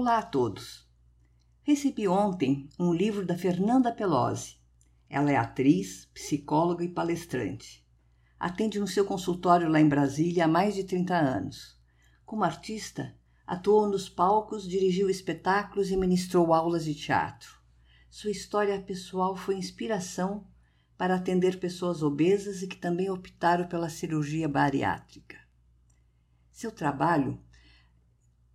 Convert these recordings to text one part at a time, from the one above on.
Olá a todos. Recebi ontem um livro da Fernanda Pelosi. Ela é atriz, psicóloga e palestrante. Atende no seu consultório lá em Brasília há mais de 30 anos. Como artista, atuou nos palcos, dirigiu espetáculos e ministrou aulas de teatro. Sua história pessoal foi inspiração para atender pessoas obesas e que também optaram pela cirurgia bariátrica. Seu trabalho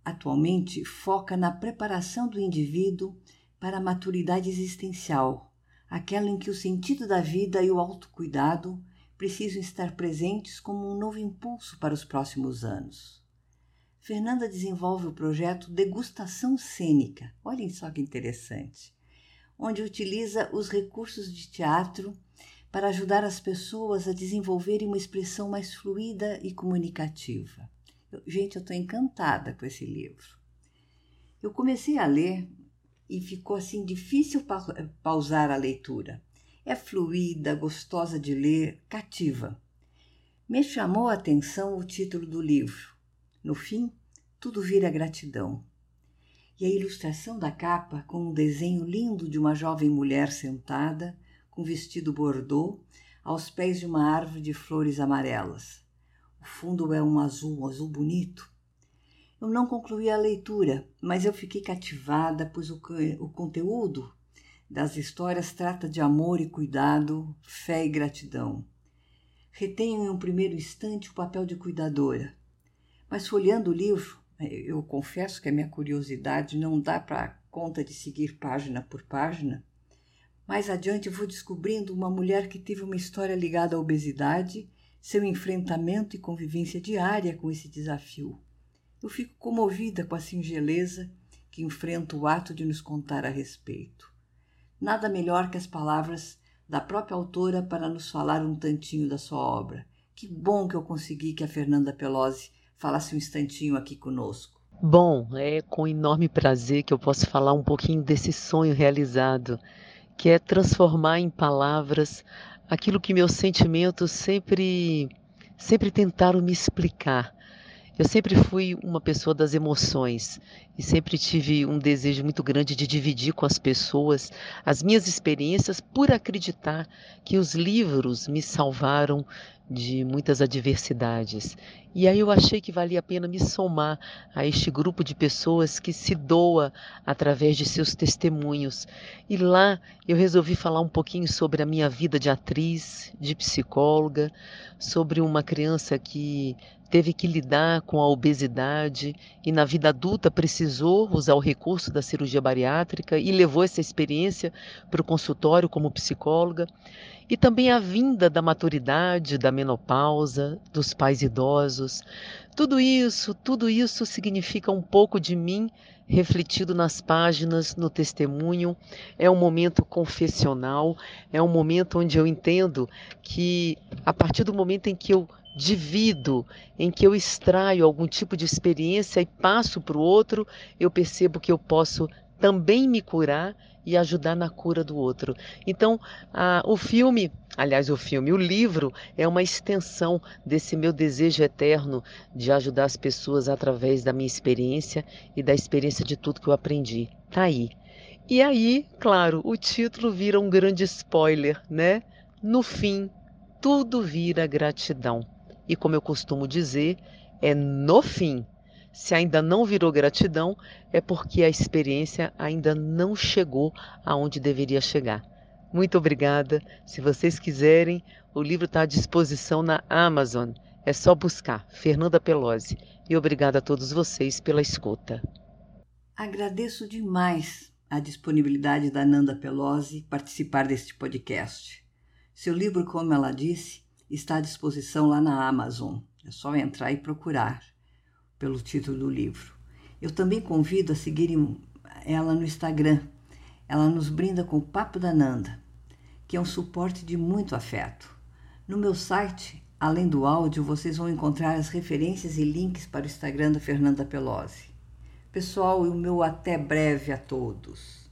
atualmente foca na preparação do indivíduo para a maturidade existencial, aquela em que o sentido da vida e o autocuidado precisam estar presentes como um novo impulso para os próximos anos. Fernanda desenvolve o projeto Degustação Cênica, olhem só que interessante, onde utiliza os recursos de teatro para ajudar as pessoas a desenvolverem uma expressão mais fluida e comunicativa. Gente, eu estou encantada com esse livro. Eu comecei a ler e ficou assim difícil pausar a leitura. É fluida, gostosa de ler, cativa. Me chamou a atenção o título do livro. No fim, tudo vira gratidão. E a ilustração da capa com um desenho lindo de uma jovem mulher sentada, com vestido bordô, aos pés de uma árvore de flores amarelas. O fundo é um azul, um azul bonito. Eu não concluí a leitura, mas eu fiquei cativada, pois o, o conteúdo das histórias trata de amor e cuidado, fé e gratidão. Retenho em um primeiro instante o papel de cuidadora, mas folheando o livro, eu confesso que a minha curiosidade não dá para conta de seguir página por página. Mais adiante vou descobrindo uma mulher que teve uma história ligada à obesidade seu enfrentamento e convivência diária com esse desafio. Eu fico comovida com a singeleza que enfrenta o ato de nos contar a respeito. Nada melhor que as palavras da própria autora para nos falar um tantinho da sua obra. Que bom que eu consegui que a Fernanda Pelosi falasse um instantinho aqui conosco. Bom, é com enorme prazer que eu posso falar um pouquinho desse sonho realizado, que é transformar em palavras aquilo que meus sentimentos sempre sempre tentaram me explicar. Eu sempre fui uma pessoa das emoções e sempre tive um desejo muito grande de dividir com as pessoas as minhas experiências por acreditar que os livros me salvaram de muitas adversidades. E aí eu achei que valia a pena me somar a este grupo de pessoas que se doa através de seus testemunhos. E lá eu resolvi falar um pouquinho sobre a minha vida de atriz, de psicóloga, sobre uma criança que teve que lidar com a obesidade e na vida adulta precisou usar o recurso da cirurgia bariátrica e levou essa experiência para o consultório como psicóloga e também a vinda da maturidade, da menopausa, dos pais idosos. Tudo isso, tudo isso significa um pouco de mim refletido nas páginas, no testemunho. É um momento confessional, é um momento onde eu entendo que a partir do momento em que eu divido, em que eu extraio algum tipo de experiência e passo para o outro, eu percebo que eu posso também me curar e ajudar na cura do outro. Então, a, o filme, aliás, o filme, o livro é uma extensão desse meu desejo eterno de ajudar as pessoas através da minha experiência e da experiência de tudo que eu aprendi. Tá aí. E aí, claro, o título vira um grande spoiler, né? No fim, tudo vira gratidão. E como eu costumo dizer, é no fim se ainda não virou gratidão, é porque a experiência ainda não chegou aonde deveria chegar. Muito obrigada. Se vocês quiserem, o livro está à disposição na Amazon. É só buscar Fernanda Pelosi. E obrigada a todos vocês pela escuta. Agradeço demais a disponibilidade da Nanda Pelosi participar deste podcast. Seu livro, como ela disse, está à disposição lá na Amazon. É só entrar e procurar pelo título do livro. Eu também convido a seguirem ela no Instagram. Ela nos brinda com o Papo da Nanda, que é um suporte de muito afeto. No meu site, além do áudio, vocês vão encontrar as referências e links para o Instagram da Fernanda Pelosi. Pessoal, o meu até breve a todos.